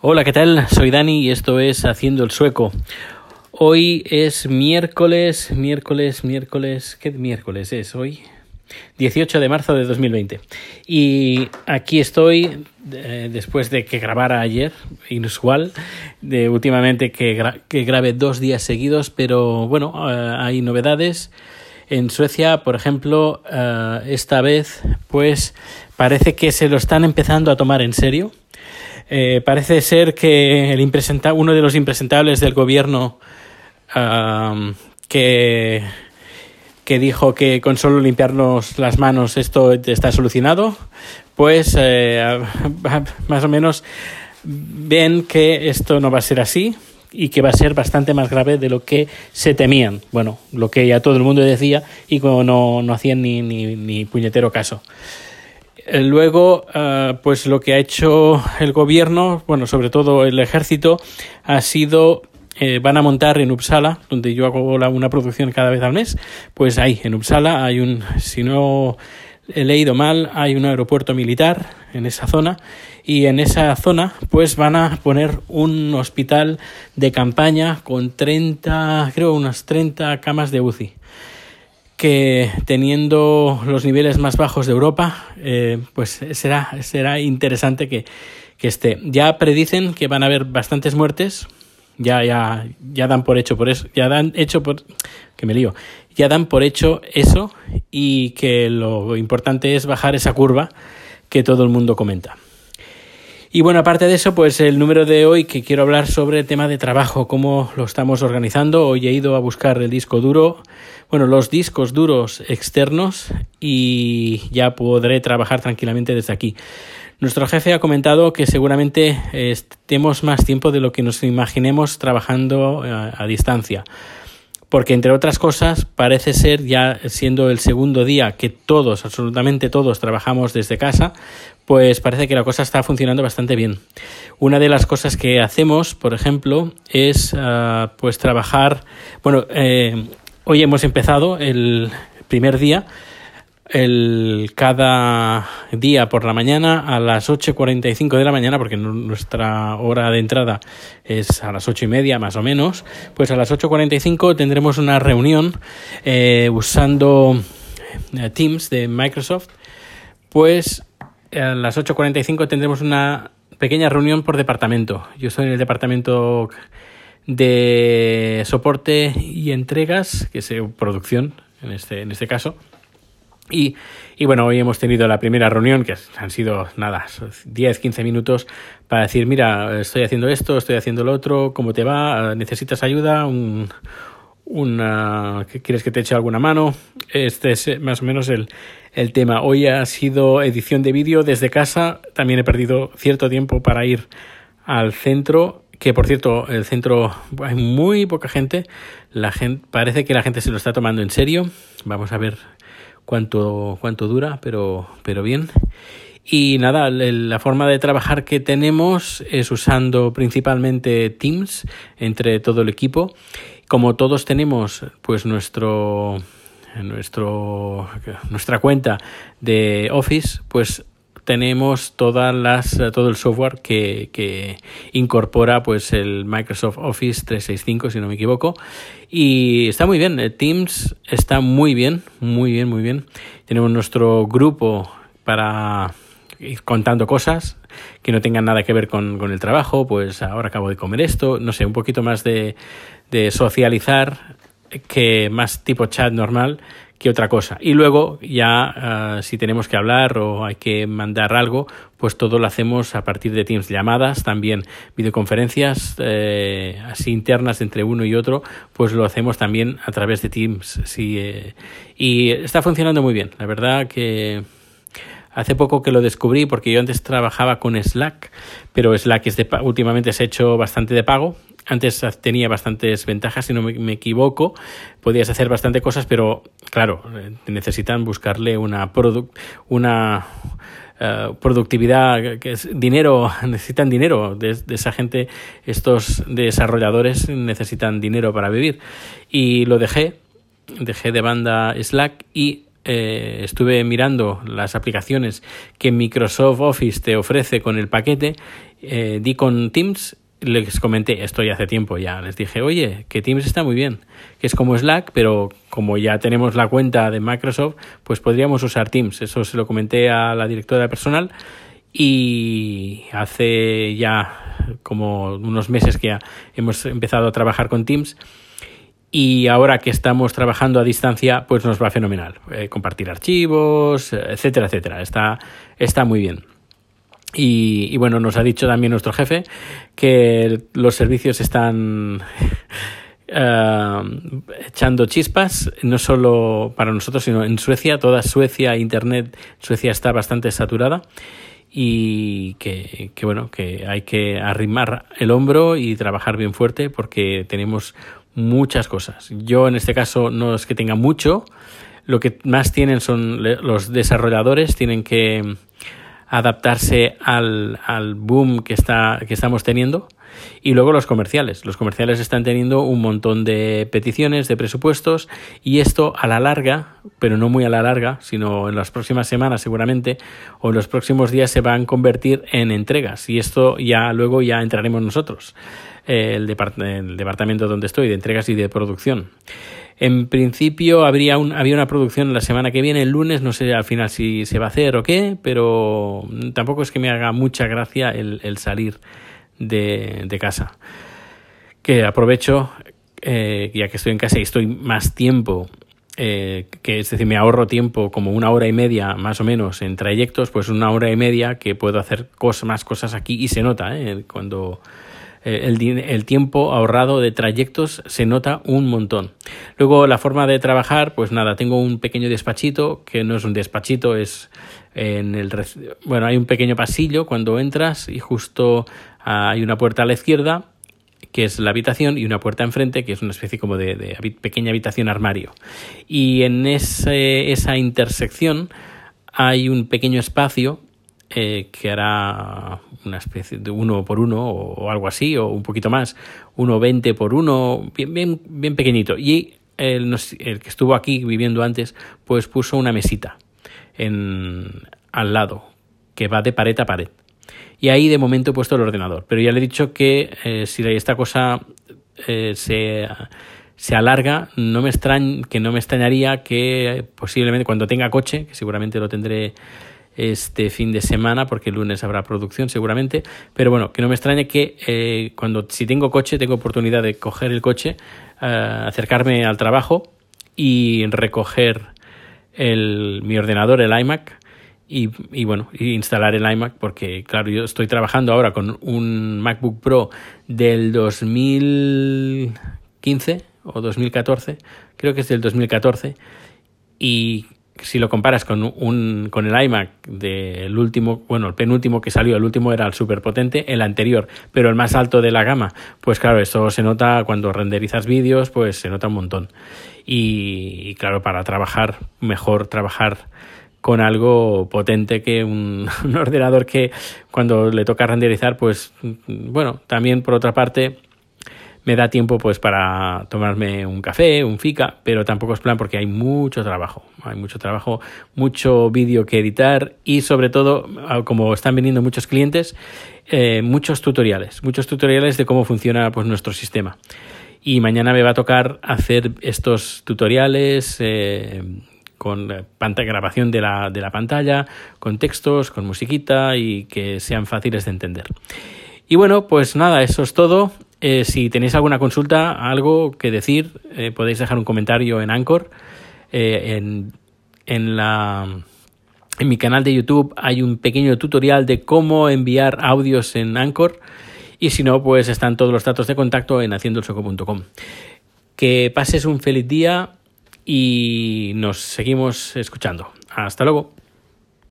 Hola, ¿qué tal? Soy Dani y esto es Haciendo el Sueco. Hoy es miércoles, miércoles, miércoles. ¿Qué miércoles es hoy? 18 de marzo de 2020. Y aquí estoy, eh, después de que grabara ayer, inusual, de últimamente que, gra que grabe dos días seguidos, pero bueno, eh, hay novedades. En Suecia, por ejemplo, eh, esta vez, pues parece que se lo están empezando a tomar en serio. Eh, parece ser que el uno de los impresentables del gobierno um, que, que dijo que con solo limpiarnos las manos esto está solucionado, pues eh, más o menos ven que esto no va a ser así y que va a ser bastante más grave de lo que se temían. Bueno, lo que ya todo el mundo decía y como no, no hacían ni, ni, ni puñetero caso. Eh, luego, uh, pues lo que ha hecho el gobierno, bueno, sobre todo el ejército, ha sido eh, van a montar en Uppsala, donde yo hago una producción cada vez al mes, pues ahí, en Uppsala, hay un, si no he leído mal, hay un aeropuerto militar en esa zona y en esa zona pues van a poner un hospital de campaña con 30, creo unas 30 camas de UCI que teniendo los niveles más bajos de Europa, eh, pues será, será interesante que, que esté. Ya predicen que van a haber bastantes muertes, ya, ya, ya dan por hecho por eso, ya dan hecho por, que me lío, ya dan por hecho eso y que lo importante es bajar esa curva que todo el mundo comenta. Y bueno, aparte de eso, pues el número de hoy que quiero hablar sobre el tema de trabajo, cómo lo estamos organizando. Hoy he ido a buscar el disco duro, bueno, los discos duros externos y ya podré trabajar tranquilamente desde aquí. Nuestro jefe ha comentado que seguramente estemos más tiempo de lo que nos imaginemos trabajando a, a distancia porque entre otras cosas parece ser ya siendo el segundo día que todos, absolutamente todos trabajamos desde casa, pues parece que la cosa está funcionando bastante bien. Una de las cosas que hacemos, por ejemplo, es uh, pues trabajar, bueno, eh, hoy hemos empezado el primer día el, cada día por la mañana a las 8.45 de la mañana, porque nuestra hora de entrada es a las ocho y media más o menos, pues a las 8.45 tendremos una reunión eh, usando eh, Teams de Microsoft, pues a las 8.45 tendremos una pequeña reunión por departamento. Yo estoy en el departamento de soporte y entregas, que es producción en este, en este caso. Y, y, bueno, hoy hemos tenido la primera reunión, que han sido nada, 10, 15 minutos para decir, mira, estoy haciendo esto, estoy haciendo lo otro, ¿cómo te va? ¿Necesitas ayuda? Un, una, ¿Quieres que te eche alguna mano? Este es más o menos el, el tema. Hoy ha sido edición de vídeo desde casa. También he perdido cierto tiempo para ir al centro que por cierto, el centro hay muy poca gente. La gente parece que la gente se lo está tomando en serio. Vamos a ver cuánto, cuánto dura, pero, pero bien. Y nada, la forma de trabajar que tenemos es usando principalmente Teams entre todo el equipo. Como todos tenemos pues nuestro nuestro nuestra cuenta de Office, pues tenemos todas las, todo el software que, que, incorpora pues el Microsoft Office 365, si no me equivoco. Y está muy bien, Teams está muy bien, muy bien, muy bien. Tenemos nuestro grupo para ir contando cosas que no tengan nada que ver con, con el trabajo, pues ahora acabo de comer esto, no sé, un poquito más de, de socializar que más tipo chat normal que otra cosa. Y luego ya uh, si tenemos que hablar o hay que mandar algo, pues todo lo hacemos a partir de Teams, llamadas, también videoconferencias eh, así internas entre uno y otro, pues lo hacemos también a través de Teams. Sí, eh, y está funcionando muy bien. La verdad que Hace poco que lo descubrí porque yo antes trabajaba con Slack, pero Slack es de, últimamente se ha hecho bastante de pago antes tenía bastantes ventajas, si no me, equivoco. Podías hacer bastante cosas, pero claro, eh, necesitan buscarle una, una uh, productividad, que es dinero, necesitan dinero. De, esa gente, estos desarrolladores necesitan dinero para vivir. Y lo dejé, dejé de banda Slack y eh, estuve mirando las aplicaciones que Microsoft Office te ofrece con el paquete, eh, di con Teams, les comenté, esto ya hace tiempo ya, les dije, oye, que Teams está muy bien, que es como Slack, pero como ya tenemos la cuenta de Microsoft, pues podríamos usar Teams. Eso se lo comenté a la directora personal y hace ya como unos meses que ya hemos empezado a trabajar con Teams y ahora que estamos trabajando a distancia, pues nos va fenomenal. Eh, compartir archivos, etcétera, etcétera. Está, está muy bien. Y, bueno, nos ha dicho también nuestro jefe que los servicios están eh, echando chispas, no solo para nosotros, sino en Suecia. Toda Suecia, Internet, Suecia está bastante saturada y que, que, bueno, que hay que arrimar el hombro y trabajar bien fuerte porque tenemos muchas cosas. Yo en este caso no es que tenga mucho, lo que más tienen son los desarrolladores, tienen que adaptarse al, al boom que, está, que estamos teniendo. Y luego los comerciales. Los comerciales están teniendo un montón de peticiones, de presupuestos, y esto a la larga, pero no muy a la larga, sino en las próximas semanas seguramente, o en los próximos días se van a convertir en entregas. Y esto ya luego ya entraremos nosotros, el, el departamento donde estoy, de entregas y de producción. En principio habría un, había una producción la semana que viene, el lunes, no sé al final si se va a hacer o qué, pero tampoco es que me haga mucha gracia el salir de, de, casa. Que aprovecho, eh, ya que estoy en casa y estoy más tiempo, eh, que es decir, me ahorro tiempo como una hora y media más o menos en trayectos, pues una hora y media que puedo hacer más cosas aquí y se nota eh, cuando el, tiempo ahorrado de trayectos se nota un montón. Luego la forma de trabajar, pues nada, tengo un pequeño despachito, que no es un despachito, es en el... Bueno, hay un pequeño pasillo cuando entras y justo hay una puerta a la izquierda que es la habitación, y una puerta enfrente, que es una especie como de, pequeña habitación armario. Y en esa intersección hay un pequeño espacio eh, que hará una especie de uno por uno o, algo así, o un poquito más, uno veinte por uno, bien, bien, bien pequeñito. Y el, el, que estuvo aquí viviendo antes, pues puso una mesita en, al lado, que va de pared a pared. Y ahí de momento he puesto el ordenador. Pero ya le he dicho que eh, si esta cosa eh, se, se alarga, no me que no me extrañaría que posiblemente cuando tenga coche, que seguramente lo tendré este fin de semana, porque el lunes habrá producción seguramente, pero bueno, que no me extrañe que eh, cuando si tengo coche, tengo oportunidad de coger el coche, eh, acercarme al trabajo y recoger el, mi ordenador, el iMac, y, y, bueno, instalar el iMac porque claro, yo estoy trabajando ahora con un MacBook Pro del 2015 o 2014, creo que es del 2014 y si lo comparas con, un, con el iMac del último, bueno, el penúltimo que salió, el último era el super potente, el anterior, pero el más alto de la gama, pues claro, eso se nota cuando renderizas vídeos, pues se nota un montón. Y, claro, para trabajar, mejor trabajar con algo potente que un, ordenador que cuando le toca renderizar, pues bueno, también por otra parte me da tiempo pues para tomarme un café, un fica, pero tampoco es plan porque hay mucho trabajo, hay mucho trabajo, mucho vídeo que editar y sobre todo, como están viniendo muchos clientes, eh, muchos tutoriales, muchos tutoriales de cómo funciona pues nuestro sistema. Y mañana me va a tocar hacer estos tutoriales eh, con grabación de la, de la pantalla, con textos, con musiquita y que sean fáciles de entender. Y bueno, pues nada, eso es todo. Eh, si tenéis alguna consulta, algo que decir, eh, podéis dejar un comentario en Anchor. Eh, en, en, la, en mi canal de YouTube hay un pequeño tutorial de cómo enviar audios en Anchor. Y si no, pues están todos los datos de contacto en haciendoelsoco.com. Que pases un feliz día y nos seguimos escuchando. Hasta luego.